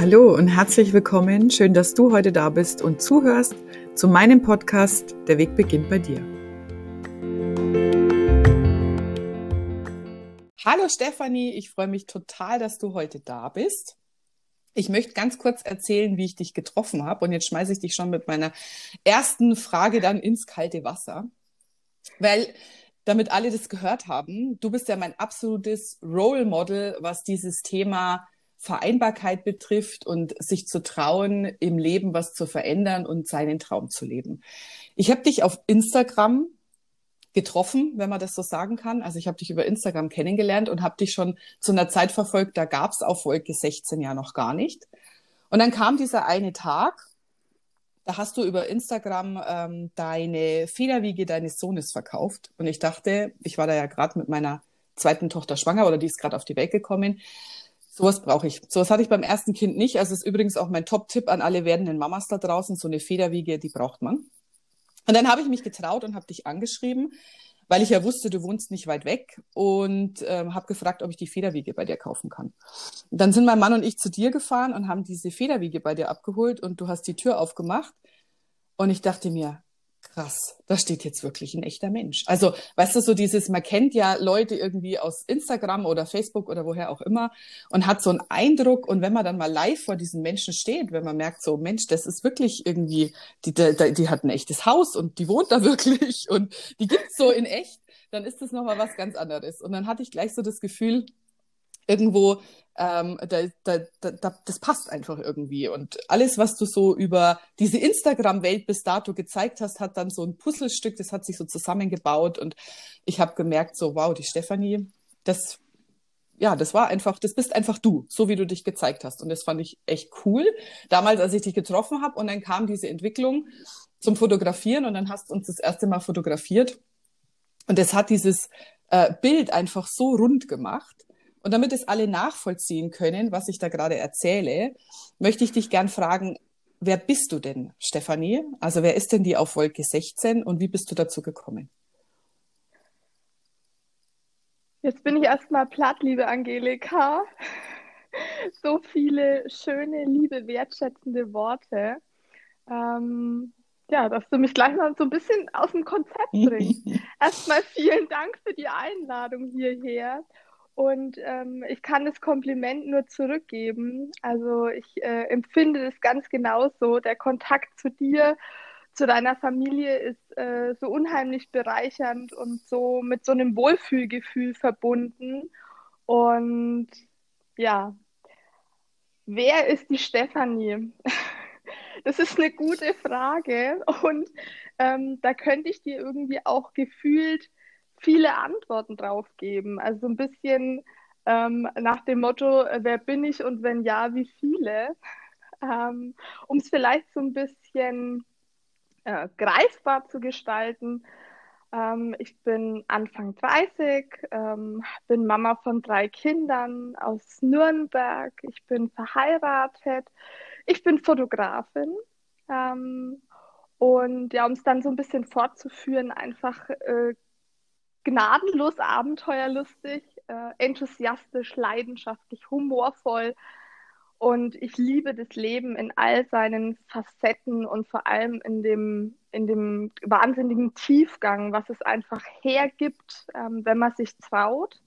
Hallo und herzlich willkommen. Schön, dass du heute da bist und zuhörst zu meinem Podcast Der Weg beginnt bei dir. Hallo Stefanie, ich freue mich total, dass du heute da bist. Ich möchte ganz kurz erzählen, wie ich dich getroffen habe. Und jetzt schmeiße ich dich schon mit meiner ersten Frage dann ins kalte Wasser. Weil, damit alle das gehört haben, du bist ja mein absolutes Role Model, was dieses Thema Vereinbarkeit betrifft und sich zu trauen, im Leben was zu verändern und seinen Traum zu leben. Ich habe dich auf Instagram getroffen, wenn man das so sagen kann. Also ich habe dich über Instagram kennengelernt und habe dich schon zu einer Zeit verfolgt, da gab es auf Wolke 16 ja noch gar nicht. Und dann kam dieser eine Tag, da hast du über Instagram ähm, deine Federwiege deines Sohnes verkauft. Und ich dachte, ich war da ja gerade mit meiner zweiten Tochter schwanger oder die ist gerade auf die Welt gekommen. Sowas brauche ich. Sowas hatte ich beim ersten Kind nicht. Also ist übrigens auch mein Top-Tipp an alle werdenden Mamas da draußen. So eine Federwiege, die braucht man. Und dann habe ich mich getraut und habe dich angeschrieben, weil ich ja wusste, du wohnst nicht weit weg und ähm, habe gefragt, ob ich die Federwiege bei dir kaufen kann. Und dann sind mein Mann und ich zu dir gefahren und haben diese Federwiege bei dir abgeholt und du hast die Tür aufgemacht. Und ich dachte mir, krass, da steht jetzt wirklich ein echter Mensch. Also, weißt du, so dieses, man kennt ja Leute irgendwie aus Instagram oder Facebook oder woher auch immer und hat so einen Eindruck und wenn man dann mal live vor diesen Menschen steht, wenn man merkt so, Mensch, das ist wirklich irgendwie, die, die, die hat ein echtes Haus und die wohnt da wirklich und die gibt's so in echt, dann ist das nochmal was ganz anderes. Und dann hatte ich gleich so das Gefühl, irgendwo, ähm, da, da, da, das passt einfach irgendwie. Und alles, was du so über diese Instagram-Welt bis dato gezeigt hast, hat dann so ein Puzzlestück, das hat sich so zusammengebaut. Und ich habe gemerkt, so, wow, die Stefanie, das, ja, das war einfach, das bist einfach du, so wie du dich gezeigt hast. Und das fand ich echt cool. Damals, als ich dich getroffen habe und dann kam diese Entwicklung zum Fotografieren und dann hast du uns das erste Mal fotografiert. Und es hat dieses äh, Bild einfach so rund gemacht und damit es alle nachvollziehen können, was ich da gerade erzähle, möchte ich dich gern fragen, wer bist du denn, Stefanie? Also wer ist denn die auf Wolke 16 und wie bist du dazu gekommen? Jetzt bin ich erstmal platt, liebe Angelika. So viele schöne, liebe, wertschätzende Worte. Ähm, ja, dass du mich gleich mal so ein bisschen aus dem Konzept bringst. erstmal vielen Dank für die Einladung hierher. Und ähm, ich kann das Kompliment nur zurückgeben. Also ich äh, empfinde das ganz genauso. Der Kontakt zu dir, zu deiner Familie ist äh, so unheimlich bereichernd und so mit so einem Wohlfühlgefühl verbunden. Und ja, wer ist die Stefanie? Das ist eine gute Frage und ähm, da könnte ich dir irgendwie auch gefühlt viele Antworten drauf geben. Also so ein bisschen ähm, nach dem Motto, äh, wer bin ich und wenn ja, wie viele? Ähm, um es vielleicht so ein bisschen äh, greifbar zu gestalten. Ähm, ich bin Anfang 30, ähm, bin Mama von drei Kindern aus Nürnberg. Ich bin verheiratet. Ich bin Fotografin. Ähm, und ja, um es dann so ein bisschen fortzuführen, einfach äh, gnadenlos abenteuerlustig, äh, enthusiastisch, leidenschaftlich, humorvoll. Und ich liebe das Leben in all seinen Facetten und vor allem in dem, in dem wahnsinnigen Tiefgang, was es einfach hergibt, ähm, wenn man sich traut.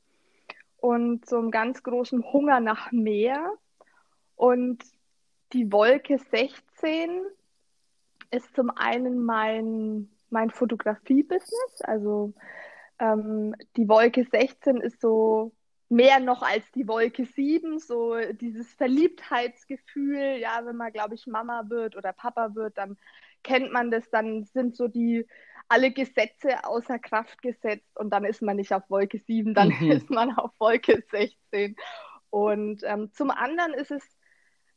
Und so einen ganz großen Hunger nach mehr. Und die Wolke 16 ist zum einen mein, mein Fotografie-Business. Also ähm, die Wolke 16 ist so mehr noch als die Wolke 7, so dieses Verliebtheitsgefühl, ja, wenn man, glaube ich, Mama wird oder Papa wird, dann kennt man das, dann sind so die alle Gesetze außer Kraft gesetzt und dann ist man nicht auf Wolke 7, dann mhm. ist man auf Wolke 16. Und ähm, zum anderen ist es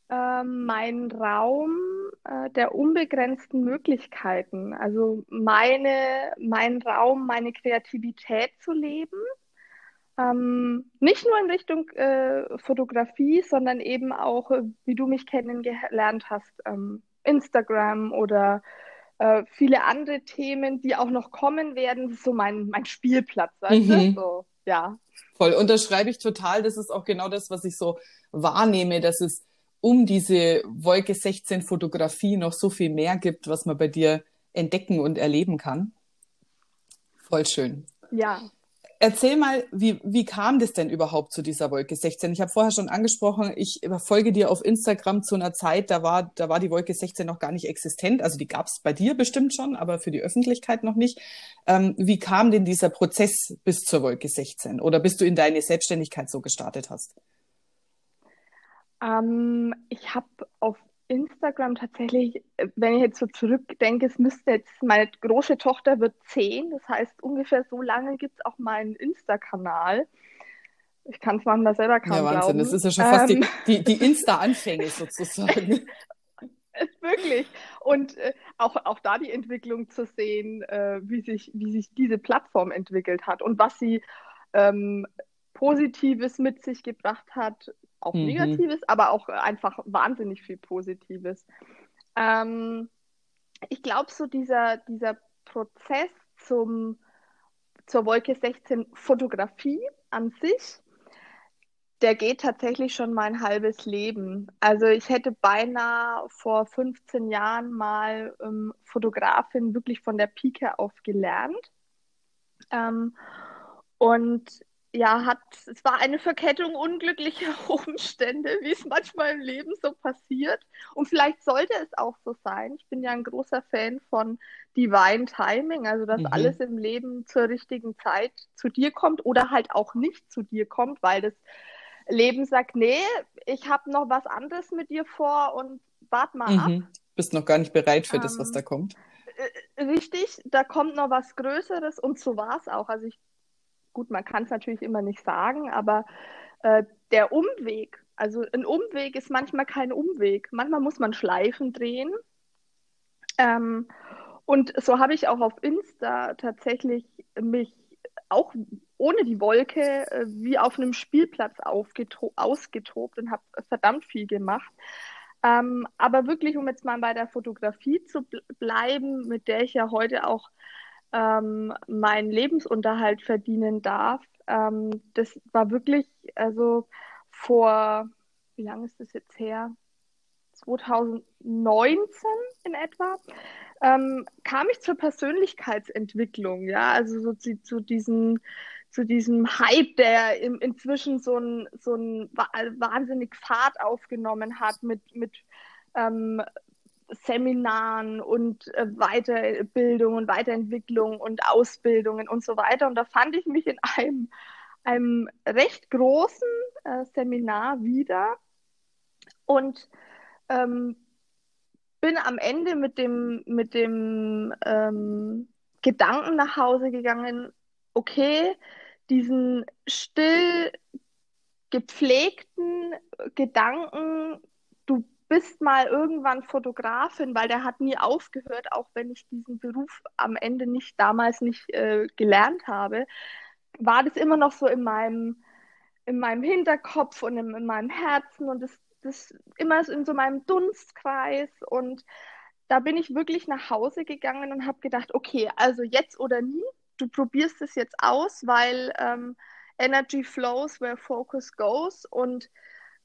äh, mein Raum äh, der unbegrenzten Möglichkeiten. Also meine, mein Raum, meine Kreativität zu leben. Ähm, nicht nur in Richtung äh, Fotografie, sondern eben auch, äh, wie du mich kennengelernt hast, ähm, Instagram oder äh, viele andere Themen, die auch noch kommen werden. Das ist so mein, mein Spielplatz, weißt mhm. du? So, ja. Voll, unterschreibe ich total. Das ist auch genau das, was ich so wahrnehme, dass es um diese Wolke 16 Fotografie noch so viel mehr gibt, was man bei dir entdecken und erleben kann. Voll schön. Ja, Erzähl mal, wie, wie kam das denn überhaupt zu dieser Wolke 16? Ich habe vorher schon angesprochen, ich folge dir auf Instagram zu einer Zeit, da war, da war die Wolke 16 noch gar nicht existent. Also die gab es bei dir bestimmt schon, aber für die Öffentlichkeit noch nicht. Ähm, wie kam denn dieser Prozess bis zur Wolke 16 oder bis du in deine Selbstständigkeit so gestartet hast? Ähm, ich habe auf Instagram tatsächlich, äh, wenn ich jetzt so zurückdenke, es müsste jetzt, meine große Tochter wird zehn, das heißt ungefähr so lange gibt es auch meinen Insta-Kanal. Ich kann es manchmal selber kaum Ja, Wahnsinn, glauben. das ist ja schon fast Ähm, die, die, die Insta-Anfänge sozusagen. wirklich. Und äh, auch, auch da die Entwicklung zu sehen, äh, wie sich, wie sich diese Plattform entwickelt hat und was sie ähm, Positives mit sich gebracht hat, auch Mhm. Negatives, aber auch einfach wahnsinnig viel Positives. Ähm, ich glaube, so dieser, dieser Prozess zum, zur Wolke 16 Fotografie an sich, der geht tatsächlich schon mein halbes Leben. Also ich hätte beinahe vor 15 Jahren mal ähm, Fotografin wirklich von der Pike auf gelernt. Ähm, und ja, hat, es war eine Verkettung unglücklicher Umstände, wie es manchmal im Leben so passiert. Und vielleicht sollte es auch so sein. Ich bin ja ein großer Fan von Divine Timing, also dass Mhm. alles im Leben zur richtigen Zeit zu dir kommt oder halt auch nicht zu dir kommt, weil das Leben sagt, nee, ich habe noch was anderes mit dir vor und wart mal ab. Mhm. Bist noch gar nicht bereit für das, was Ähm, da kommt. äh, Richtig, da kommt noch was Größeres und so war es auch. Also ich, gut, man kann es natürlich immer nicht sagen, aber äh, der Umweg, also ein Umweg ist manchmal kein Umweg. Manchmal muss man Schleifen drehen. Ähm, und so habe ich auch auf Insta tatsächlich mich auch ohne die Wolke äh, wie auf einem Spielplatz ausgetobt und habe verdammt viel gemacht. Ähm, aber wirklich, um jetzt mal bei der Fotografie zu bl bleiben, mit der ich ja heute auch ähm, meinen Lebensunterhalt verdienen darf, ähm, das war wirklich, also vor, wie lange ist das jetzt her? 2019 in etwa, ähm, kam ich zur Persönlichkeitsentwicklung, ja, also so zu, zu diesen zu diesem Hype, der im, inzwischen so ein, so ein wahnsinnig Fahrt aufgenommen hat mit, mit ähm, Seminaren und äh, Weiterbildung und Weiterentwicklung und Ausbildungen und so weiter. Und da fand ich mich in einem, einem recht großen äh, Seminar wieder und ähm, bin am Ende mit dem, mit dem ähm, Gedanken nach Hause gegangen, okay, diesen still gepflegten Gedanken, du bist mal irgendwann Fotografin, weil der hat nie aufgehört, auch wenn ich diesen Beruf am Ende nicht damals nicht äh, gelernt habe, war das immer noch so in meinem, in meinem Hinterkopf und in, in meinem Herzen und das, das immer in so meinem Dunstkreis und da bin ich wirklich nach Hause gegangen und habe gedacht, okay, also jetzt oder nie, du probierst es jetzt aus, weil ähm, Energy flows where focus goes. Und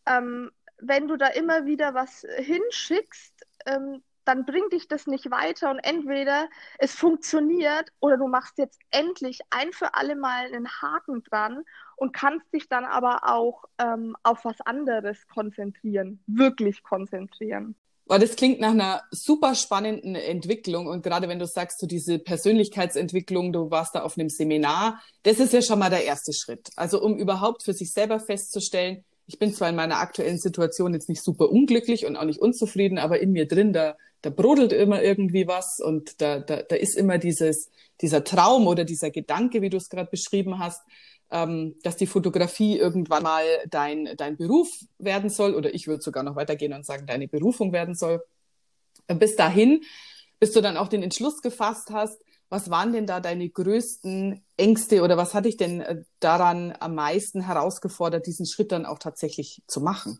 ähm, wenn du da immer wieder was hinschickst, ähm, dann bringt dich das nicht weiter und entweder es funktioniert oder du machst jetzt endlich ein für alle Mal einen Haken dran und kannst dich dann aber auch ähm, auf was anderes konzentrieren, wirklich konzentrieren. Das klingt nach einer super spannenden Entwicklung. Und gerade wenn du sagst, so diese Persönlichkeitsentwicklung, du warst da auf einem Seminar, das ist ja schon mal der erste Schritt. Also um überhaupt für sich selber festzustellen, ich bin zwar in meiner aktuellen Situation jetzt nicht super unglücklich und auch nicht unzufrieden, aber in mir drin, da, da brodelt immer irgendwie was und da, da, da ist immer dieses, dieser Traum oder dieser Gedanke, wie du es gerade beschrieben hast, ähm, dass die Fotografie irgendwann mal dein, dein Beruf werden soll, oder ich würde sogar noch weitergehen und sagen, deine Berufung werden soll. Bis dahin, bis du dann auch den Entschluss gefasst hast, was waren denn da deine größten Ängste oder was hat dich denn daran am meisten herausgefordert, diesen Schritt dann auch tatsächlich zu machen?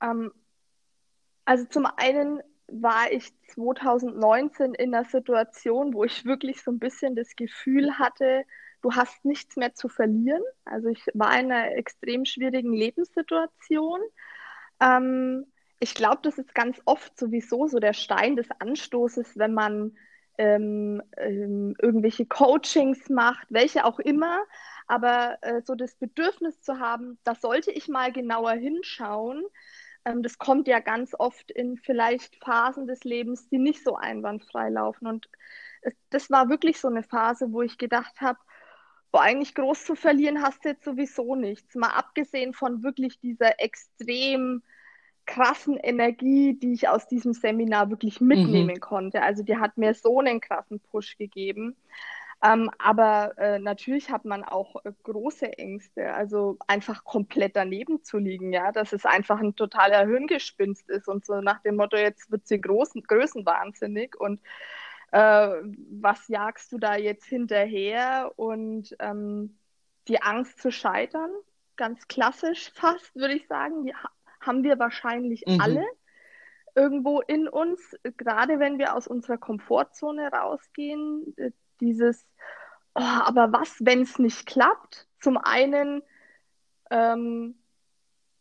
Ähm, also zum einen war ich 2019 in einer Situation, wo ich wirklich so ein bisschen das Gefühl hatte, du hast nichts mehr zu verlieren. Also ich war in einer extrem schwierigen Lebenssituation. Ähm, ich glaube, das ist ganz oft sowieso so der Stein des Anstoßes, wenn man ähm, ähm, irgendwelche Coachings macht, welche auch immer, aber äh, so das Bedürfnis zu haben, da sollte ich mal genauer hinschauen, ähm, das kommt ja ganz oft in vielleicht Phasen des Lebens, die nicht so einwandfrei laufen. Und es, das war wirklich so eine Phase, wo ich gedacht habe, boah, eigentlich groß zu verlieren hast du jetzt sowieso nichts. Mal abgesehen von wirklich dieser extrem krassen Energie, die ich aus diesem Seminar wirklich mitnehmen mhm. konnte. Also die hat mir so einen krassen Push gegeben. Ähm, aber äh, natürlich hat man auch äh, große Ängste, also einfach komplett daneben zu liegen, ja, dass es einfach ein totaler Hirngespinst ist und so nach dem Motto, jetzt wird sie großen, größenwahnsinnig und äh, was jagst du da jetzt hinterher und ähm, die Angst zu scheitern, ganz klassisch fast, würde ich sagen, die haben wir wahrscheinlich mhm. alle irgendwo in uns, gerade wenn wir aus unserer Komfortzone rausgehen, äh, dieses, oh, aber was, wenn es nicht klappt? Zum einen, ähm,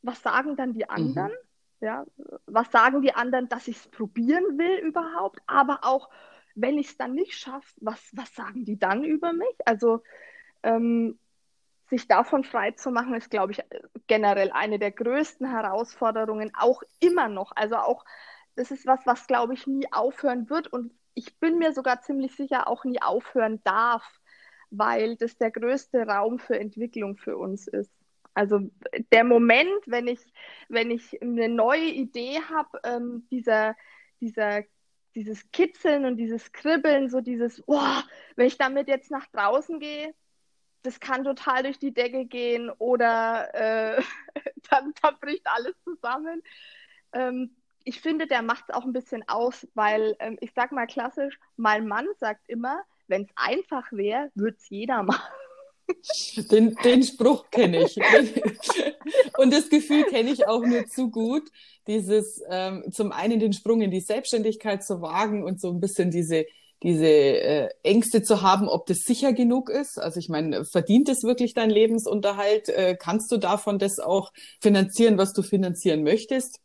was sagen dann die anderen? Mhm. Ja, was sagen die anderen, dass ich es probieren will überhaupt? Aber auch, wenn ich es dann nicht schaffe, was, was sagen die dann über mich? Also ähm, sich davon frei zu machen, ist, glaube ich, generell eine der größten Herausforderungen, auch immer noch. Also auch, das ist was, was, glaube ich, nie aufhören wird und ich bin mir sogar ziemlich sicher auch nie aufhören darf, weil das der größte Raum für Entwicklung für uns ist. Also der Moment, wenn ich, wenn ich eine neue Idee habe, ähm, dieser, dieser, dieses Kitzeln und dieses Kribbeln, so dieses, oh, wenn ich damit jetzt nach draußen gehe, das kann total durch die Decke gehen oder äh, dann, dann bricht alles zusammen. Ähm, ich finde, der macht es auch ein bisschen aus, weil ähm, ich sag mal klassisch, mein Mann sagt immer, wenn es einfach wäre, würde es jeder machen. Den, den Spruch kenne ich. Und das Gefühl kenne ich auch nur zu gut, dieses ähm, zum einen den Sprung in die Selbstständigkeit zu wagen und so ein bisschen diese, diese äh, Ängste zu haben, ob das sicher genug ist. Also ich meine, verdient es wirklich dein Lebensunterhalt? Äh, kannst du davon das auch finanzieren, was du finanzieren möchtest?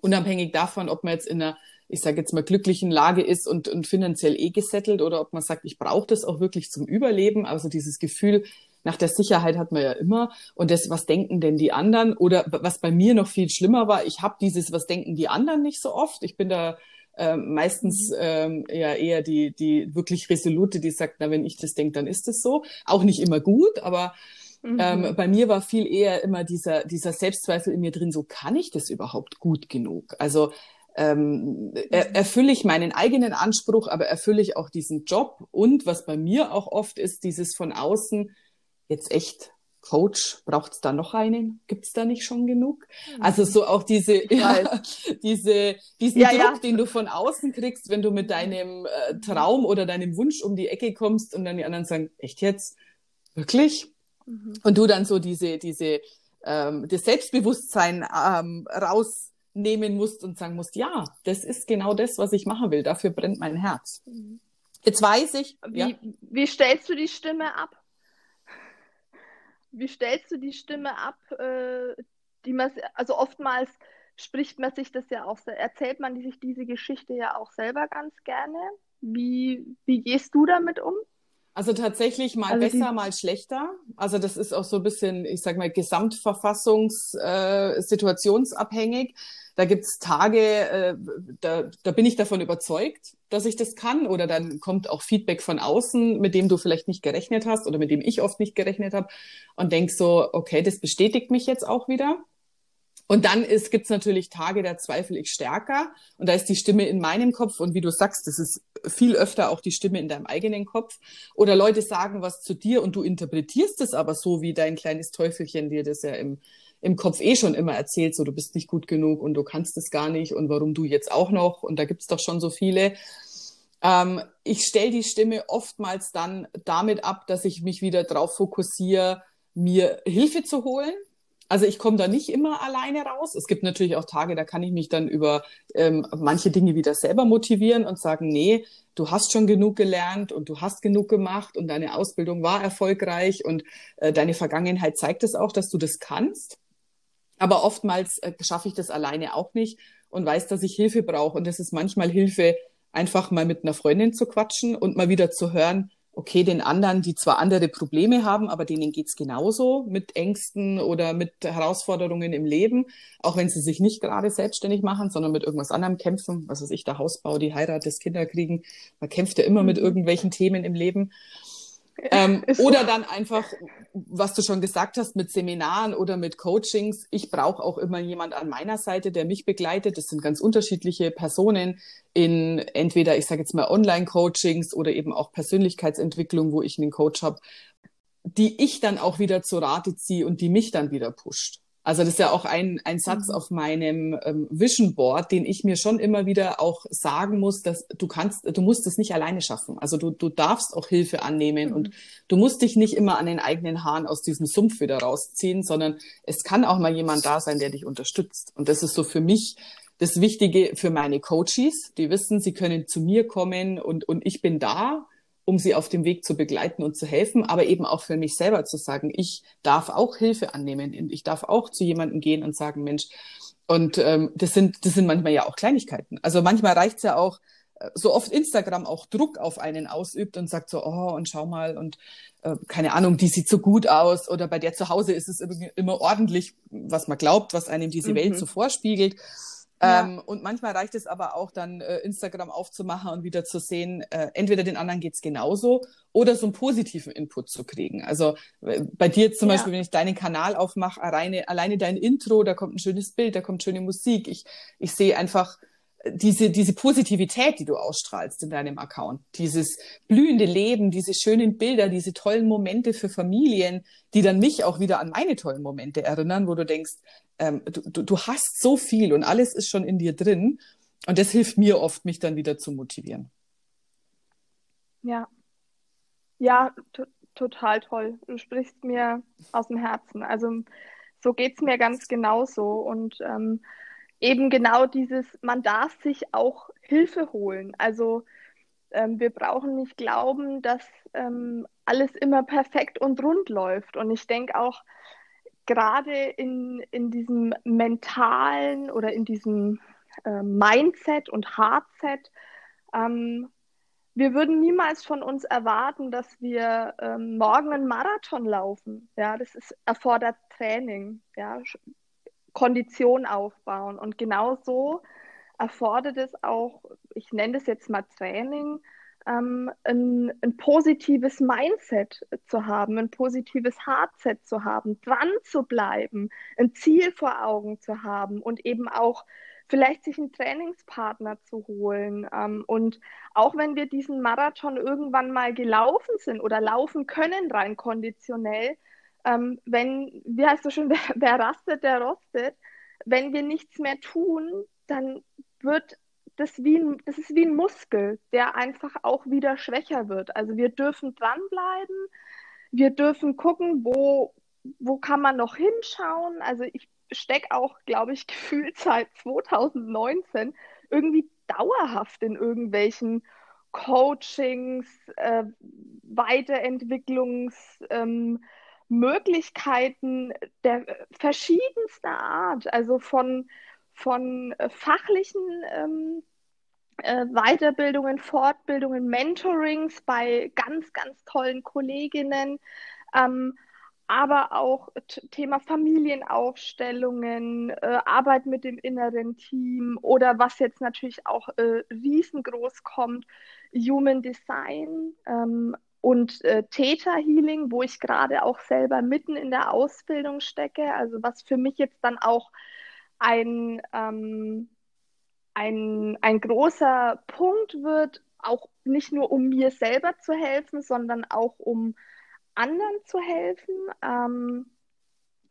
unabhängig davon, ob man jetzt in einer, ich sage jetzt mal, glücklichen Lage ist und, und finanziell eh gesettelt oder ob man sagt, ich brauche das auch wirklich zum Überleben. Also dieses Gefühl nach der Sicherheit hat man ja immer. Und das, was denken denn die anderen? Oder was bei mir noch viel schlimmer war, ich habe dieses, was denken die anderen nicht so oft. Ich bin da äh, meistens ähm, ja eher die, die wirklich resolute, die sagt, na, wenn ich das denke, dann ist es so. Auch nicht immer gut, aber ähm, mhm. Ähm, bei mir war viel eher immer dieser, dieser Selbstzweifel in mir drin, so kann ich das überhaupt gut genug? Also ähm, er, mhm. erfülle ich meinen eigenen Anspruch, aber erfülle ich auch diesen Job und was bei mir auch oft ist, dieses von außen, jetzt echt Coach, braucht es da noch einen? Gibt es da nicht schon genug? Mhm. Also so auch diese, ja, diese, diesen ja, Druck, ja. den du von außen kriegst, wenn du mit deinem äh, Traum oder deinem Wunsch um die Ecke kommst und dann die anderen sagen, echt jetzt? Wirklich? Mhm. Und du dann so diese, diese, ähm, das Selbstbewusstsein ähm, rausnehmen musst und sagen musst, ja, das ist genau das, was ich machen will. Dafür brennt mein Herz. Mhm. Jetzt weiß ich. Wie, wie stellst du die Stimme ab? Wie stellst du die Stimme ab, äh, die man, also oftmals spricht man sich das ja auch, erzählt man sich diese Geschichte ja auch selber ganz gerne. Wie, wie gehst du damit um? Also tatsächlich mal also besser, mal schlechter. Also das ist auch so ein bisschen, ich sag mal, gesamtverfassungs-situationsabhängig. Äh, da gibt's Tage, äh, da, da bin ich davon überzeugt, dass ich das kann. Oder dann kommt auch Feedback von außen, mit dem du vielleicht nicht gerechnet hast oder mit dem ich oft nicht gerechnet habe. Und denk so, okay, das bestätigt mich jetzt auch wieder. Und dann ist, gibt's natürlich Tage, da zweifle ich stärker. Und da ist die Stimme in meinem Kopf. Und wie du sagst, das ist viel öfter auch die Stimme in deinem eigenen Kopf. Oder Leute sagen was zu dir und du interpretierst es aber so, wie dein kleines Teufelchen dir das ja im, im Kopf eh schon immer erzählt, so du bist nicht gut genug und du kannst es gar nicht und warum du jetzt auch noch. Und da gibt's doch schon so viele. Ähm, ich stelle die Stimme oftmals dann damit ab, dass ich mich wieder drauf fokussiere, mir Hilfe zu holen Also ich komme da nicht immer alleine raus. Es gibt natürlich auch Tage, da kann ich mich dann über ähm, manche Dinge wieder selber motivieren und sagen, nee, du hast schon genug gelernt und du hast genug gemacht und deine Ausbildung war erfolgreich und äh, deine Vergangenheit zeigt es auch, dass du das kannst. Aber oftmals äh, schaffe ich das alleine auch nicht und weiß, dass ich Hilfe brauche. Und es ist manchmal Hilfe, einfach mal mit einer Freundin zu quatschen und mal wieder zu hören, okay, den anderen, die zwar andere Probleme haben, aber denen geht's genauso mit Ängsten oder mit Herausforderungen im Leben, auch wenn sie sich nicht gerade selbstständig machen, sondern mit irgendwas anderem kämpfen, was weiß ich, der Hausbau, die Heirat, das Kinderkriegen. Man kämpft ja immer mit mhm. irgendwelchen Themen im Leben. Ähm, oder dann einfach, was du schon gesagt hast, mit Seminaren oder mit Coachings. Ich brauche auch immer jemand an meiner Seite, der mich begleitet. Das sind ganz unterschiedliche Personen in entweder, ich sage jetzt mal, Online-Coachings oder eben auch Persönlichkeitsentwicklung, wo ich einen Coach habe, die ich dann auch wieder zur Rate ziehe und die mich dann wieder pusht. Also das ist ja auch ein, ein Satz mhm. auf meinem ähm, Vision Board, den ich mir schon immer wieder auch sagen muss, dass du kannst, du musst es nicht alleine schaffen. Also du, du darfst auch Hilfe annehmen mhm. und du musst dich nicht immer an den eigenen Haaren aus diesem Sumpf wieder rausziehen, sondern es kann auch mal jemand da sein, der dich unterstützt. Und das ist so für mich das Wichtige für meine Coaches. Die wissen, sie können zu mir kommen und, und ich bin da um sie auf dem Weg zu begleiten und zu helfen, aber eben auch für mich selber zu sagen, ich darf auch Hilfe annehmen und ich darf auch zu jemandem gehen und sagen, Mensch, und ähm, das sind das sind manchmal ja auch Kleinigkeiten. Also manchmal reicht's ja auch, äh, so oft Instagram auch Druck auf einen ausübt und sagt so, oh, und schau mal, und äh, keine Ahnung, die sieht so gut aus, oder bei der zu Hause ist es immer ordentlich, was man glaubt, was einem diese mhm. Welt so vorspiegelt. Ja. Ähm, und manchmal reicht es aber auch dann, äh, Instagram aufzumachen und wieder zu sehen, äh, entweder den anderen geht's genauso oder so einen positiven Input zu kriegen. Also äh, bei dir zum ja. Beispiel, wenn ich deinen Kanal aufmache, alleine, alleine dein Intro, da kommt ein schönes Bild, da kommt schöne Musik. Ich, ich sehe einfach, diese, diese Positivität, die du ausstrahlst in deinem Account, dieses blühende Leben, diese schönen Bilder, diese tollen Momente für Familien, die dann mich auch wieder an meine tollen Momente erinnern, wo du denkst, ähm, du, du, hast so viel und alles ist schon in dir drin. Und das hilft mir oft, mich dann wieder zu motivieren. Ja. Ja, total toll. Du sprichst mir aus dem Herzen. Also so geht's mir ganz genauso. Und ähm, eben genau dieses, man darf sich auch Hilfe holen. Also ähm, wir brauchen nicht glauben, dass ähm, alles immer perfekt und rund läuft. Und ich denke auch, gerade in, in diesem mentalen oder in diesem äh, Mindset und Hardset, ähm, wir würden niemals von uns erwarten, dass wir ähm, morgen einen Marathon laufen. Ja, das ist, erfordert Training. Ja, Kondition aufbauen. Und genau so erfordert es auch, ich nenne das jetzt mal Training, ähm, ein, ein, positives Mindset zu haben, ein positives Hardset zu haben, dran zu bleiben, ein Ziel vor Augen zu haben und eben auch vielleicht sich einen Trainingspartner zu holen. Ähm, und auch wenn wir diesen Marathon irgendwann mal gelaufen sind oder laufen können, rein konditionell, ähm, wenn, wie heißt du schon, wer, wer rastet, der rostet. Wenn wir nichts mehr tun, dann wird das wie ein, das ist wie ein Muskel, der einfach auch wieder schwächer wird. Also wir dürfen dranbleiben, wir dürfen gucken, wo, wo kann man noch hinschauen. Also ich stecke auch, glaube ich, gefühlt seit 2019 irgendwie dauerhaft in irgendwelchen Coachings, äh, Weiterentwicklungs, ähm, der verschiedenster Art, also von, von äh, fachlichen ähm, äh, Weiterbildungen, Fortbildungen, Mentorings bei ganz, ganz tollen Kolleginnen, ähm, aber auch Thema Familienaufstellungen, äh, Arbeit mit dem inneren Team oder was jetzt natürlich auch äh, riesengroß kommt, Human Design, ähm, und äh, Theta Healing, wo ich gerade auch selber mitten in der Ausbildung stecke, also was für mich jetzt dann auch ein, ähm, ein, ein großer Punkt wird, auch nicht nur um mir selber zu helfen, sondern auch um anderen zu helfen. Ähm,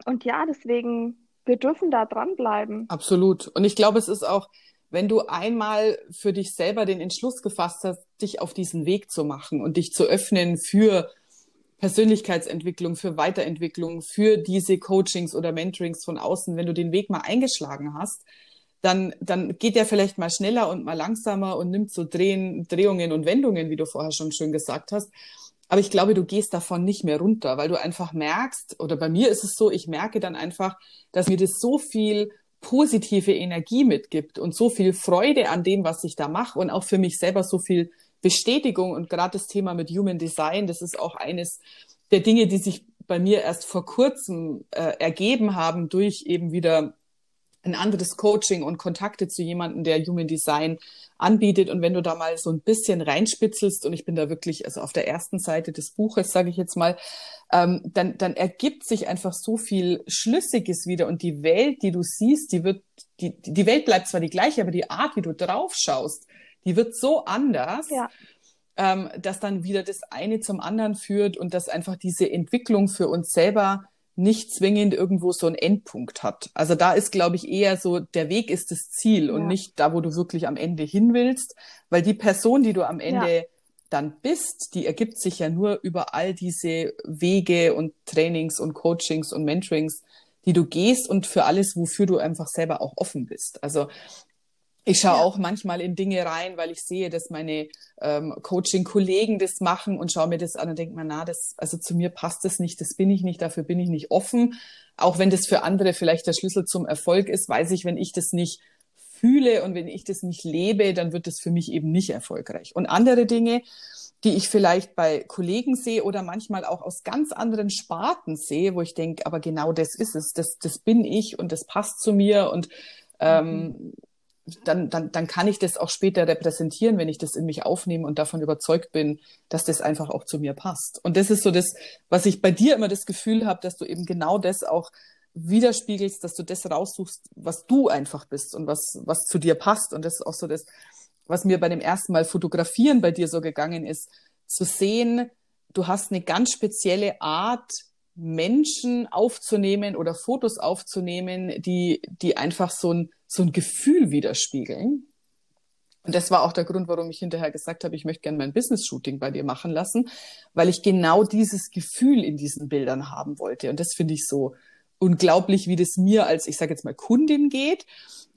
und ja, deswegen, wir dürfen da dranbleiben. Absolut. Und ich glaube, es ist auch, wenn du einmal für dich selber den Entschluss gefasst hast, dich auf diesen Weg zu machen und dich zu öffnen für Persönlichkeitsentwicklung, für Weiterentwicklung, für diese Coachings oder Mentorings von außen, wenn du den Weg mal eingeschlagen hast, dann, dann geht der vielleicht mal schneller und mal langsamer und nimmt so Drehen, Drehungen und Wendungen, wie du vorher schon schön gesagt hast. Aber ich glaube, du gehst davon nicht mehr runter, weil du einfach merkst, oder bei mir ist es so, ich merke dann einfach, dass mir das so viel positive Energie mitgibt und so viel Freude an dem, was ich da mache und auch für mich selber so viel Bestätigung und gerade das Thema mit Human Design, das ist auch eines der Dinge, die sich bei mir erst vor kurzem äh, ergeben haben durch eben wieder ein anderes Coaching und Kontakte zu jemandem, der Human Design anbietet. Und wenn du da mal so ein bisschen reinspitzelst, und ich bin da wirklich, also auf der ersten Seite des Buches, sage ich jetzt mal, ähm, dann, dann ergibt sich einfach so viel Schlüssiges wieder. Und die Welt, die du siehst, die wird, die, die Welt bleibt zwar die gleiche, aber die Art, wie du drauf schaust, die wird so anders. Ja. Ähm, dass dann wieder das eine zum anderen führt und dass einfach diese Entwicklung für uns selber nicht zwingend irgendwo so einen Endpunkt hat. Also da ist, glaube ich, eher so, der Weg ist das Ziel ja. und nicht da, wo du wirklich am Ende hin willst, weil die Person, die du am Ende ja. dann bist, die ergibt sich ja nur über all diese Wege und Trainings und Coachings und Mentorings, die du gehst und für alles, wofür du einfach selber auch offen bist. Also ich schaue ja. auch manchmal in Dinge rein, weil ich sehe, dass meine ähm, Coaching-Kollegen das machen und schaue mir das an und denke mir, na, das, also zu mir passt das nicht, das bin ich nicht, dafür bin ich nicht offen. Auch wenn das für andere vielleicht der Schlüssel zum Erfolg ist, weiß ich, wenn ich das nicht fühle und wenn ich das nicht lebe, dann wird das für mich eben nicht erfolgreich. Und andere Dinge, die ich vielleicht bei Kollegen sehe oder manchmal auch aus ganz anderen Sparten sehe, wo ich denke, aber genau das ist es, das, das bin ich und das passt zu mir und ähm, mhm dann, dann, dann kann ich das auch später repräsentieren, wenn ich das in mich aufnehme und davon überzeugt bin, dass das einfach auch zu mir passt. Und das ist so das, was ich bei dir immer das Gefühl habe, dass du eben genau das auch widerspiegelst, dass du das raussuchst, was du einfach bist und was, was zu dir passt. Und das ist auch so das, was mir bei dem ersten Mal fotografieren bei dir so gegangen ist, zu sehen, du hast eine ganz spezielle Art, Menschen aufzunehmen oder Fotos aufzunehmen, die, die einfach so ein, so ein Gefühl widerspiegeln. Und das war auch der Grund, warum ich hinterher gesagt habe, ich möchte gerne mein Business-Shooting bei dir machen lassen, weil ich genau dieses Gefühl in diesen Bildern haben wollte. Und das finde ich so unglaublich, wie das mir als, ich sage jetzt mal, Kundin geht.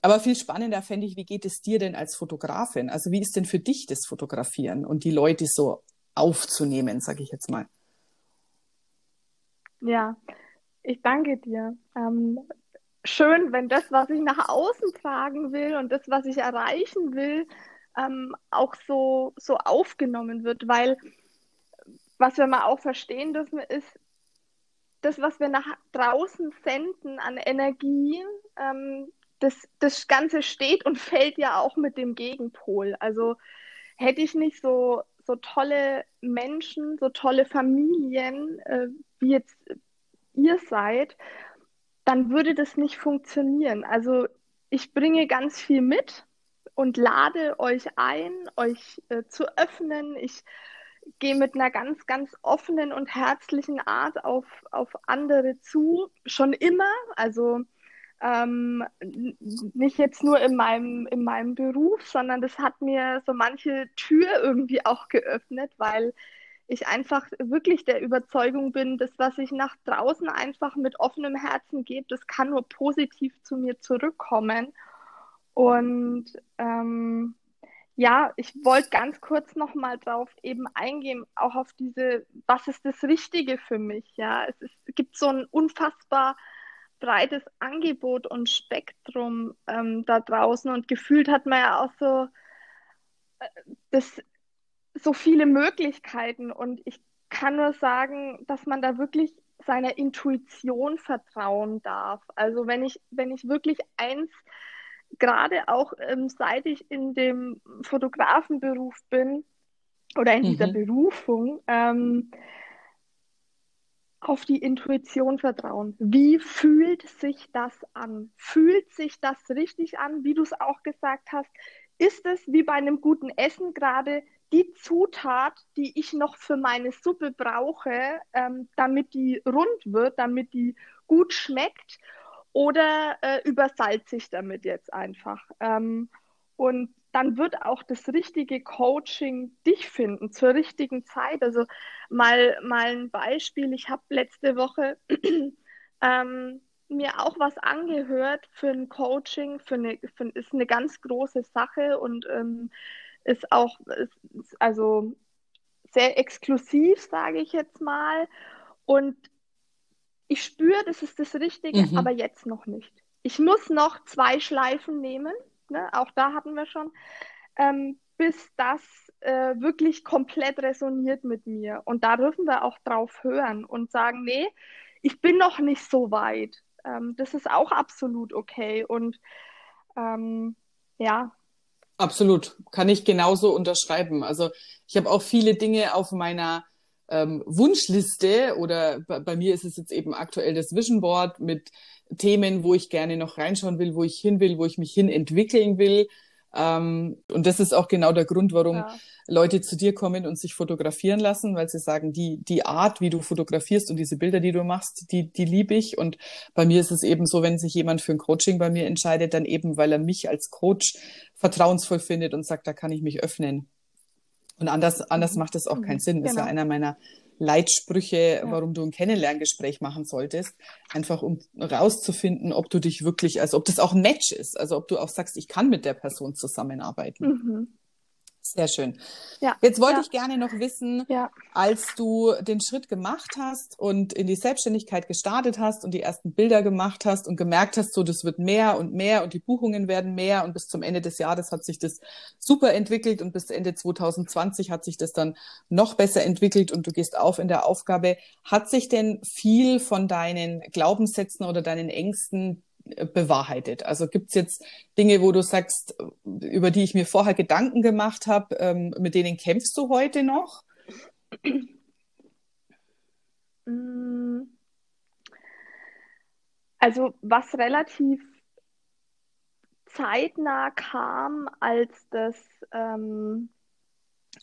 Aber viel spannender fände ich, wie geht es dir denn als Fotografin? Also wie ist denn für dich das Fotografieren und die Leute so aufzunehmen, sage ich jetzt mal? Ja, ich danke dir. Ähm, schön, wenn das, was ich nach außen tragen will und das, was ich erreichen will, ähm, auch so, so aufgenommen wird, weil was wir mal auch verstehen dürfen, ist, das, was wir nach draußen senden an Energie, ähm, das, das Ganze steht und fällt ja auch mit dem Gegenpol. Also hätte ich nicht so, so tolle Menschen, so tolle Familien, äh, wie jetzt ihr seid dann würde das nicht funktionieren. Also ich bringe ganz viel mit und lade euch ein, euch äh, zu öffnen. Ich gehe mit einer ganz, ganz offenen und herzlichen Art auf, auf andere zu, schon immer. Also ähm, nicht jetzt nur in meinem, in meinem Beruf, sondern das hat mir so manche Tür irgendwie auch geöffnet, weil ich einfach wirklich der Überzeugung bin, dass was ich nach draußen einfach mit offenem Herzen gebe, das kann nur positiv zu mir zurückkommen. Und ähm, ja, ich wollte ganz kurz noch mal drauf eben eingehen, auch auf diese, was ist das Richtige für mich? Ja, es, ist, es gibt so ein unfassbar breites Angebot und Spektrum ähm, da draußen und gefühlt hat man ja auch so äh, das so viele Möglichkeiten und ich kann nur sagen, dass man da wirklich seiner Intuition vertrauen darf. Also wenn ich, wenn ich wirklich eins, gerade auch ähm, seit ich in dem Fotografenberuf bin oder in mhm. dieser Berufung, ähm, auf die Intuition vertrauen. Wie fühlt sich das an? Fühlt sich das richtig an, wie du es auch gesagt hast? Ist es wie bei einem guten Essen gerade die Zutat, die ich noch für meine Suppe brauche, ähm, damit die rund wird, damit die gut schmeckt, oder äh, übersalze ich damit jetzt einfach. Ähm, und dann wird auch das richtige Coaching dich finden zur richtigen Zeit. Also mal, mal ein Beispiel. Ich habe letzte Woche ähm, mir auch was angehört für ein Coaching, für eine, für, ist eine ganz große Sache und ähm, ist auch ist, also sehr exklusiv, sage ich jetzt mal. Und ich spüre, das ist das Richtige, mhm. aber jetzt noch nicht. Ich muss noch zwei Schleifen nehmen, ne? auch da hatten wir schon, ähm, bis das äh, wirklich komplett resoniert mit mir. Und da dürfen wir auch drauf hören und sagen, nee, ich bin noch nicht so weit. Ähm, das ist auch absolut okay. Und ähm, ja. Absolut, kann ich genauso unterschreiben. Also ich habe auch viele Dinge auf meiner ähm, Wunschliste oder bei, mir ist es jetzt eben aktuell das Vision Board mit Themen, wo ich gerne noch reinschauen will, wo ich hin will, wo ich mich hin entwickeln will. Ähm, und das ist auch genau der Grund, warum ja. Leute zu dir kommen und sich fotografieren lassen, weil sie sagen, die, die Art, wie du fotografierst und diese Bilder, die du machst, die, die liebe ich. Und bei mir ist es eben so, wenn sich jemand für ein Coaching bei mir entscheidet, dann eben, weil er mich als Coach vertrauensvoll findet und sagt, da kann ich mich öffnen. Und anders, anders mhm. macht es auch keinen Sinn. Das genau. ist ja einer meiner Leitsprüche, ja. warum du ein Kennenlerngespräch machen solltest. Einfach um rauszufinden, ob du dich wirklich, also ob das auch ein Match ist. Also ob du auch sagst, ich kann mit der Person zusammenarbeiten. Mhm. Sehr schön. Ja, Jetzt wollte ja. ich gerne noch wissen, ja. als du den Schritt gemacht hast und in die Selbstständigkeit gestartet hast und die ersten Bilder gemacht hast und gemerkt hast, so das wird mehr und mehr und die Buchungen werden mehr und bis zum Ende des Jahres hat sich das super entwickelt und bis Ende 2020 hat sich das dann noch besser entwickelt und du gehst auf in der Aufgabe. Hat sich denn viel von deinen Glaubenssätzen oder deinen Ängsten bewahrheitet? Also gibt es jetzt Dinge, wo du sagst, über die ich mir vorher Gedanken gemacht habe, ähm, mit denen kämpfst du heute noch? Also was relativ zeitnah kam, als das, ähm,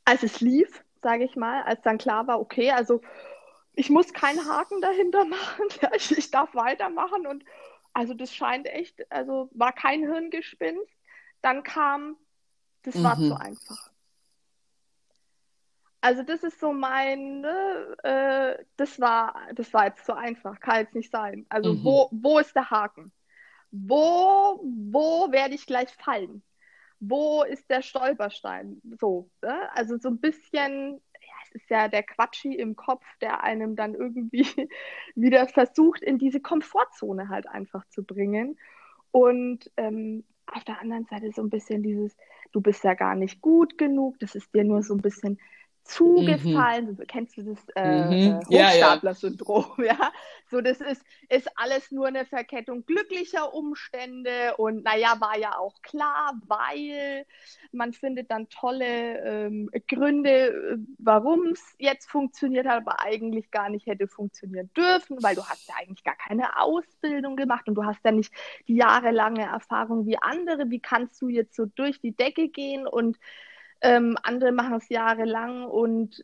als es lief, sage ich mal, als dann klar war, okay, also ich muss keinen Haken dahinter machen, ich, ich darf weitermachen und also das scheint echt, also war kein Hirngespinst. Dann kam, das mhm. war zu einfach. Also das ist so mein, ne, äh, das war, das war jetzt zu einfach, kann jetzt nicht sein. Also mhm. wo, wo ist der Haken? Wo, wo werde ich gleich fallen? Wo ist der Stolperstein? So, ne? also so ein bisschen ist ja der Quatschi im Kopf, der einem dann irgendwie wieder versucht, in diese Komfortzone halt einfach zu bringen. Und ähm, auf der anderen Seite so ein bisschen dieses, du bist ja gar nicht gut genug, das ist dir nur so ein bisschen zugefallen. Mhm. Kennst du das äh, mhm. Äh, Hochstapler-Syndrom? Ja, ja, so das ist, ist alles nur eine Verkettung glücklicher Umstände und naja, war ja auch klar, weil man findet dann tolle ähm, Gründe, äh, warum es jetzt funktioniert hat, aber eigentlich gar nicht hätte funktionieren dürfen, weil du hast ja eigentlich gar keine Ausbildung gemacht und du hast ja nicht die jahrelange Erfahrung wie andere. Wie kannst du jetzt so durch die Decke gehen und ähm, andere machen es jahrelang und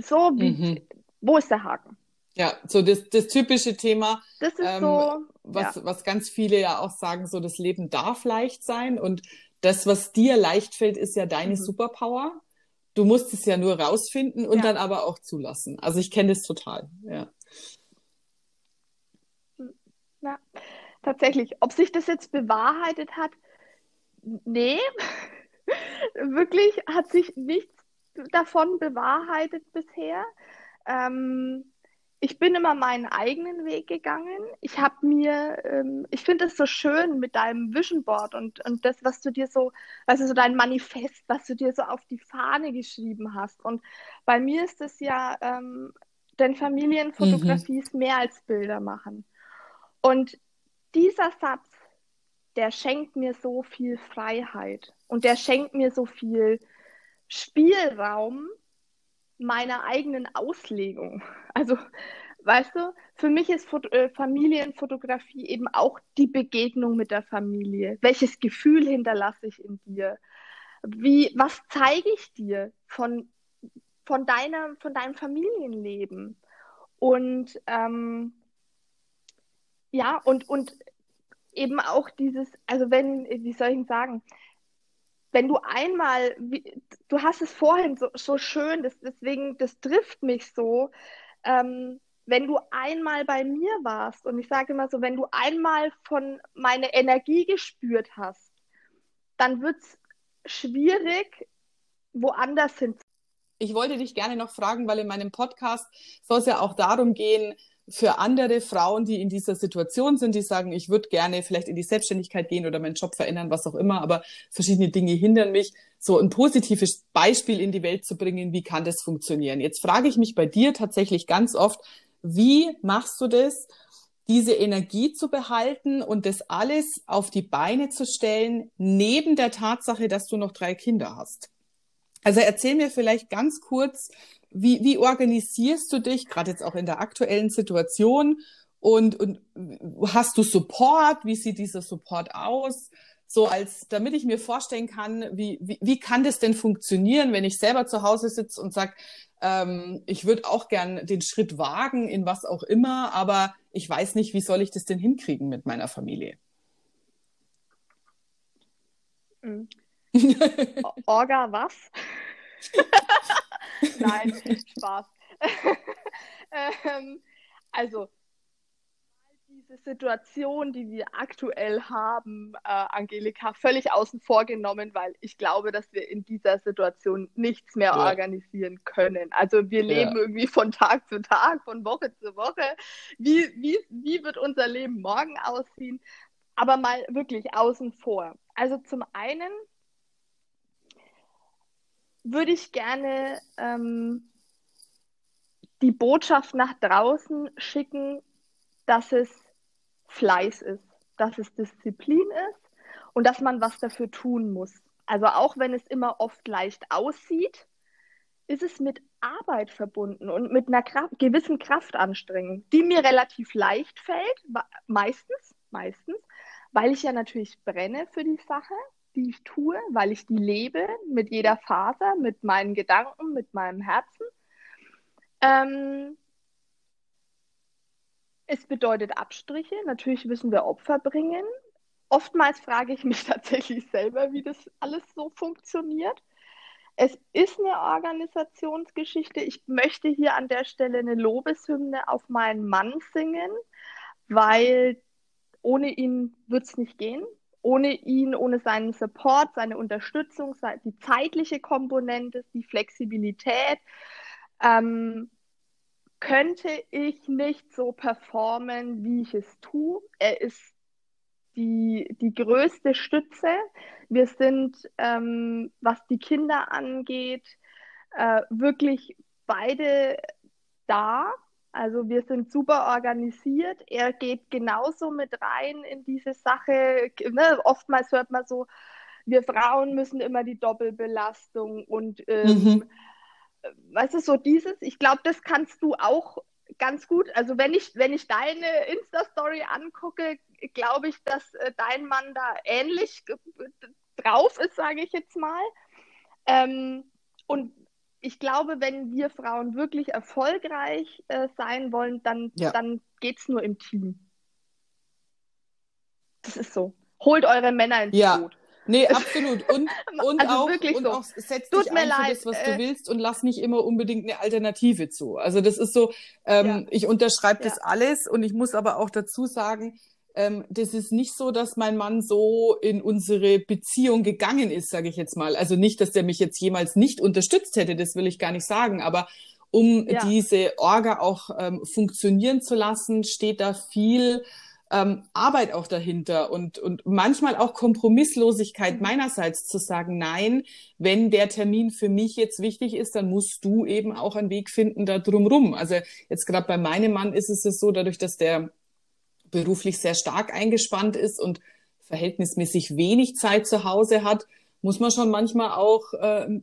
so, wie, mhm. wo ist der Haken? Ja, so das, das typische Thema, das ähm, so, was, ja. was ganz viele ja auch sagen, so das Leben darf leicht sein und das, was dir leicht fällt, ist ja deine mhm. Superpower. Du musst es ja nur rausfinden und ja. dann aber auch zulassen. Also ich kenne das total, ja. Ja, tatsächlich. Ob sich das jetzt bewahrheitet hat, nee, wirklich hat sich nichts davon bewahrheitet bisher. Ähm, ich bin immer meinen eigenen Weg gegangen. Ich habe mir, ähm, ich finde es so schön mit deinem Vision Board und, und das, was du dir so, also so dein Manifest, was du dir so auf die Fahne geschrieben hast. Und bei mir ist es ja, ähm, denn Familienfotografie mhm. ist mehr als Bilder machen. Und dieser Satz, der schenkt mir so viel Freiheit und der schenkt mir so viel Spielraum meiner eigenen Auslegung. Also, weißt du, für mich ist Fot äh, Familienfotografie eben auch die Begegnung mit der Familie. Welches Gefühl hinterlasse ich in dir? Wie, was zeige ich dir von, von, deiner, von deinem Familienleben? Und ähm, ja, und, und eben auch dieses, also wenn, wie soll ich sagen, wenn du einmal, wie, du hast es vorhin so, so schön, das, deswegen, das trifft mich so, ähm, wenn du einmal bei mir warst, und ich sage immer so, wenn du einmal von meiner Energie gespürt hast, dann wird es schwierig, woanders hin. Ich wollte dich gerne noch fragen, weil in meinem Podcast soll es ja auch darum gehen, für andere Frauen, die in dieser Situation sind, die sagen, ich würde gerne vielleicht in die Selbstständigkeit gehen oder meinen Job verändern, was auch immer, aber verschiedene Dinge hindern mich, so ein positives Beispiel in die Welt zu bringen, wie kann das funktionieren? Jetzt frage ich mich bei dir tatsächlich ganz oft, wie machst du das, diese Energie zu behalten und das alles auf die Beine zu stellen, neben der Tatsache, dass du noch drei Kinder hast? Also erzähl mir vielleicht ganz kurz, wie, wie organisierst du dich, gerade jetzt auch in der aktuellen Situation? Und, und hast du Support? Wie sieht dieser Support aus? So als, damit ich mir vorstellen kann, wie, wie, wie kann das denn funktionieren, wenn ich selber zu Hause sitze und sage, ähm, ich würde auch gern den Schritt wagen in was auch immer, aber ich weiß nicht, wie soll ich das denn hinkriegen mit meiner Familie? Orga was? Nein, Spaß. ähm, also, diese Situation, die wir aktuell haben, äh, Angelika, völlig außen vor genommen, weil ich glaube, dass wir in dieser Situation nichts mehr ja. organisieren können. Also wir leben ja. irgendwie von Tag zu Tag, von Woche zu Woche. Wie, wie, wie wird unser Leben morgen aussehen? Aber mal wirklich außen vor. Also zum einen würde ich gerne ähm, die Botschaft nach draußen schicken, dass es Fleiß ist, dass es Disziplin ist und dass man was dafür tun muss. Also auch wenn es immer oft leicht aussieht, ist es mit Arbeit verbunden und mit einer Kraft, gewissen Kraftanstrengung, die mir relativ leicht fällt, meistens, meistens, weil ich ja natürlich brenne für die Sache die ich tue, weil ich die lebe mit jeder Faser, mit meinen Gedanken, mit meinem Herzen. Ähm, es bedeutet Abstriche. Natürlich müssen wir Opfer bringen. Oftmals frage ich mich tatsächlich selber, wie das alles so funktioniert. Es ist eine Organisationsgeschichte. Ich möchte hier an der Stelle eine Lobeshymne auf meinen Mann singen, weil ohne ihn wird es nicht gehen ohne ihn, ohne seinen Support, seine Unterstützung, die zeitliche Komponente, die Flexibilität, ähm, könnte ich nicht so performen, wie ich es tue. Er ist die, die größte Stütze. Wir sind, ähm, was die Kinder angeht, äh, wirklich beide da also wir sind super organisiert. Er geht genauso mit rein in diese Sache. Ne? Oftmals hört man so, wir Frauen müssen immer die Doppelbelastung und ähm, mhm. weißt du, so dieses, ich glaube, das kannst du auch ganz gut. Also wenn ich, wenn ich deine Insta-Story angucke, glaube ich, dass äh, dein Mann da ähnlich drauf ist, sage ich jetzt mal. Ähm, und ich glaube, wenn wir Frauen wirklich erfolgreich äh, sein wollen, dann, ja. dann geht es nur im Team. Das ist so. Holt eure Männer ins ja. Boot. Nee, absolut. Und, und, also auch, und so. auch setz Tut dich ein leid, für das, was äh, du willst und lass nicht immer unbedingt eine Alternative zu. Also das ist so, ähm, ja. ich unterschreibe das alles und ich muss aber auch dazu sagen, ähm, das ist nicht so, dass mein Mann so in unsere Beziehung gegangen ist, sage ich jetzt mal. Also nicht, dass der mich jetzt jemals nicht unterstützt hätte, das will ich gar nicht sagen, aber um ja. diese Orga auch ähm, funktionieren zu lassen, steht da viel ähm, Arbeit auch dahinter und, und manchmal auch Kompromisslosigkeit mhm. meinerseits zu sagen, nein, wenn der Termin für mich jetzt wichtig ist, dann musst du eben auch einen Weg finden da drumrum. Also jetzt gerade bei meinem Mann ist es so, dadurch, dass der beruflich sehr stark eingespannt ist und verhältnismäßig wenig Zeit zu Hause hat, muss man schon manchmal auch, äh,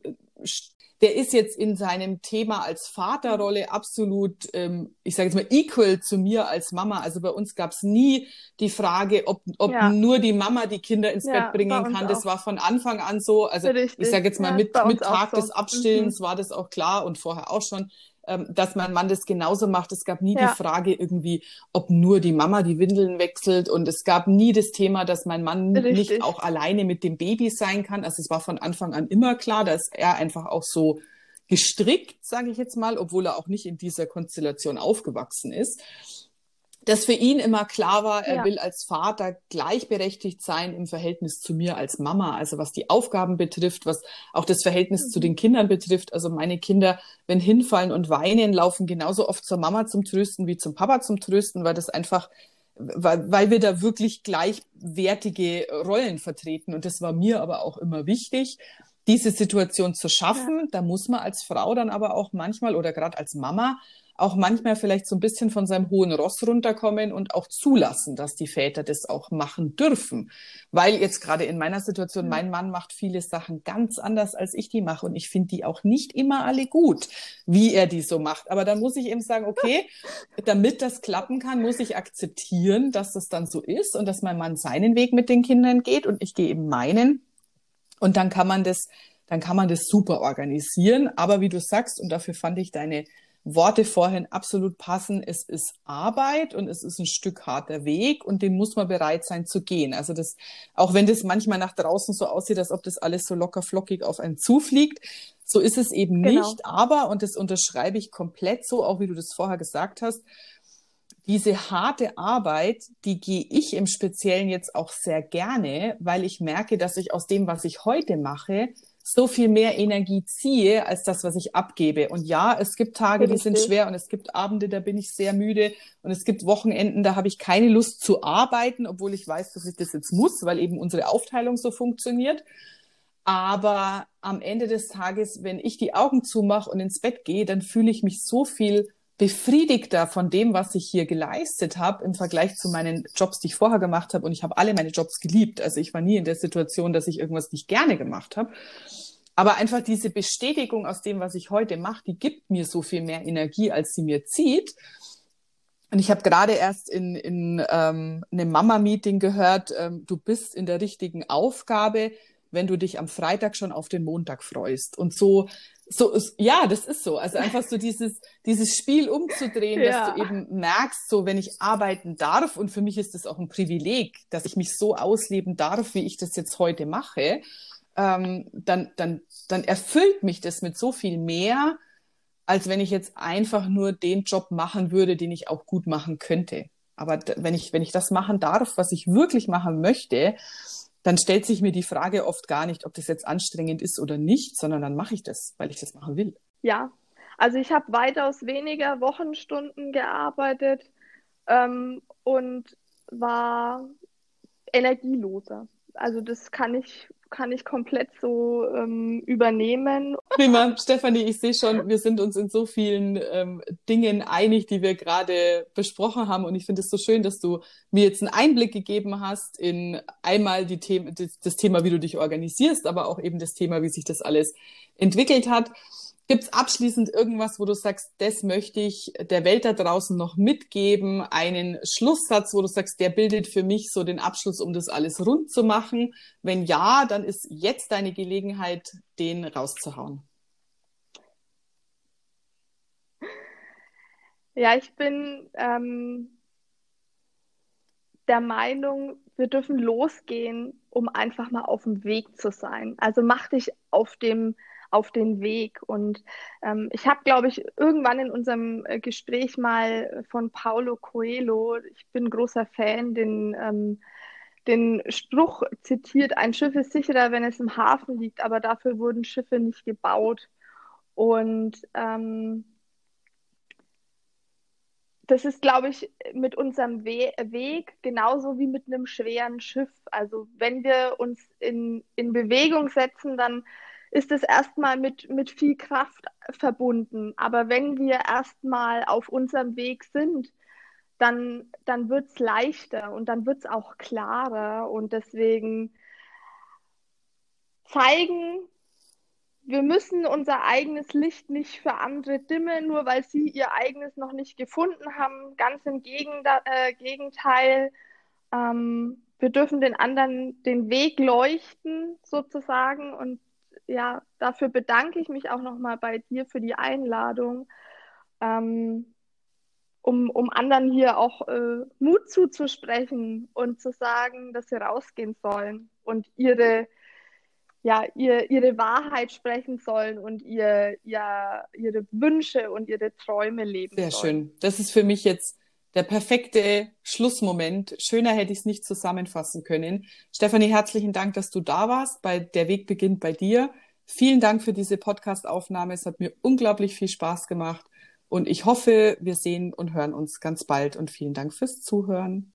der ist jetzt in seinem Thema als Vaterrolle absolut, ähm, ich sage jetzt mal, equal zu mir als Mama. Also bei uns gab es nie die Frage, ob, ob ja. nur die Mama die Kinder ins ja, Bett bringen kann. Auch. Das war von Anfang an so. Also Richtig. ich sage jetzt mal, ja, mit, mit Tag so. des Abstillens mhm. war das auch klar und vorher auch schon. Ähm, dass mein Mann das genauso macht. Es gab nie Ja. die Frage irgendwie, ob nur die Mama die Windeln wechselt und es gab nie das Thema, dass mein Mann Richtig. nicht auch alleine mit dem Baby sein kann. Also es war von Anfang an immer klar, dass er einfach auch so gestrickt, sage ich jetzt mal, obwohl er auch nicht in dieser Konstellation aufgewachsen ist dass für ihn immer klar war, er Ja. will als Vater gleichberechtigt sein im Verhältnis zu mir als Mama, also was die Aufgaben betrifft, was auch das Verhältnis zu den Kindern betrifft. Also meine Kinder, wenn hinfallen und weinen, laufen genauso oft zur Mama zum Trösten wie zum Papa zum Trösten, weil das einfach, weil, weil wir da wirklich gleichwertige Rollen vertreten. Und das war mir aber auch immer wichtig diese Situation zu schaffen, da muss man als Frau dann aber auch manchmal oder gerade als Mama auch manchmal vielleicht so ein bisschen von seinem hohen Ross runterkommen und auch zulassen, dass die Väter das auch machen dürfen. Weil jetzt gerade in meiner Situation, Mhm. mein Mann macht viele Sachen ganz anders, als ich die mache. Und ich finde die auch nicht immer alle gut, wie er die so macht. Aber dann muss ich eben sagen, okay, damit das klappen kann, muss ich akzeptieren, dass das dann so ist und dass mein Mann seinen Weg mit den Kindern geht und ich gehe eben meinen. Und dann kann man das, dann kann man das super organisieren. Aber wie du sagst, und dafür fand ich deine Worte vorhin absolut passen, es ist Arbeit und es ist ein Stück harter Weg und den muss man bereit sein zu gehen. Also das, auch wenn das manchmal nach draußen so aussieht, als ob das alles so locker flockig auf einen zufliegt, so ist es eben Genau. nicht. Aber, und das unterschreibe ich komplett so, auch wie du das vorher gesagt hast, diese harte Arbeit, die gehe ich im Speziellen jetzt auch sehr gerne, weil ich merke, dass ich aus dem, was ich heute mache, so viel mehr Energie ziehe als das, was ich abgebe. Und ja, es gibt Tage, die sind schwer und es gibt Abende, da bin ich sehr müde und es gibt Wochenenden, da habe ich keine Lust zu arbeiten, obwohl ich weiß, dass ich das jetzt muss, weil eben unsere Aufteilung so funktioniert. Aber am Ende des Tages, wenn ich die Augen zumache und ins Bett gehe, dann fühle ich mich so viel befriedigter von dem, was ich hier geleistet habe im Vergleich zu meinen Jobs, die ich vorher gemacht habe. Und ich habe alle meine Jobs geliebt. Also ich war nie in der Situation, dass ich irgendwas nicht gerne gemacht habe. Aber einfach diese Bestätigung aus dem, was ich heute mache, die gibt mir so viel mehr Energie, als sie mir zieht. Und ich habe gerade erst in, in ähm, einem Mama-Meeting gehört, ähm, du bist in der richtigen Aufgabe, wenn du dich am Freitag schon auf den Montag freust. Und so, so ist, ja, das ist so. Also einfach so dieses, dieses Spiel umzudrehen, Ja. dass du eben merkst, so wenn ich arbeiten darf, und für mich ist das auch ein Privileg, dass ich mich so ausleben darf, wie ich das jetzt heute mache, ähm, dann, dann, dann erfüllt mich das mit so viel mehr, als wenn ich jetzt einfach nur den Job machen würde, den ich auch gut machen könnte. Aber wenn ich, wenn ich das machen darf, was ich wirklich machen möchte, dann stellt sich mir die Frage oft gar nicht, ob das jetzt anstrengend ist oder nicht, sondern dann mache ich das, weil ich das machen will. Ja, also ich habe weitaus weniger Wochenstunden gearbeitet ähm, und war energieloser. Also das kann ich, kann ich komplett so ähm, übernehmen. Prima, Stefanie, ich sehe schon, wir sind uns in so vielen ähm, Dingen einig, die wir gerade besprochen haben. Und ich finde es so schön, dass du mir jetzt einen Einblick gegeben hast in einmal die das, das Thema, wie du dich organisierst, aber auch eben das Thema, wie sich das alles entwickelt hat. Gibt es abschließend irgendwas, wo du sagst, das möchte ich der Welt da draußen noch mitgeben? Einen Schlusssatz, wo du sagst, der bildet für mich so den Abschluss, um das alles rund zu machen? Wenn ja, dann ist jetzt deine Gelegenheit, den rauszuhauen. Ja, ich bin ähm, der Meinung, wir dürfen losgehen, um einfach mal auf dem Weg zu sein. Also mach dich auf dem, auf den Weg. Und ähm, ich habe, glaube ich, irgendwann in unserem äh, Gespräch mal von Paulo Coelho, ich bin großer Fan, den, ähm, den Spruch zitiert, ein Schiff ist sicherer, wenn es im Hafen liegt, aber dafür wurden Schiffe nicht gebaut. Und ähm, das ist, glaube ich, mit unserem We Weg genauso wie mit einem schweren Schiff. Also wenn wir uns in, in Bewegung setzen, dann ist es erstmal mit, mit viel Kraft verbunden. Aber wenn wir erstmal auf unserem Weg sind, dann, dann wird es leichter und dann wird es auch klarer. Und deswegen zeigen, wir müssen unser eigenes Licht nicht für andere dimmen, nur weil sie ihr eigenes noch nicht gefunden haben. Ganz im Gegenda- äh, Gegenteil. Ähm, wir dürfen den anderen den Weg leuchten, sozusagen. Und ja, dafür bedanke ich mich auch nochmal bei dir für die Einladung. ähm, um, um anderen hier auch äh, Mut zuzusprechen und zu sagen, dass sie rausgehen sollen und ihre, ja, ihr, ihre Wahrheit sprechen sollen und ihr, ja, ihre Wünsche und ihre Träume leben Sehr sollen. schön. Das ist für mich jetzt der perfekte Schlussmoment. Schöner hätte ich es nicht zusammenfassen können. Stefanie, herzlichen Dank, dass du da warst. Bei Der Weg beginnt bei dir. Vielen Dank für diese Podcast-Aufnahme. Es hat mir unglaublich viel Spaß gemacht. Und ich hoffe, wir sehen und hören uns ganz bald. Und vielen Dank fürs Zuhören.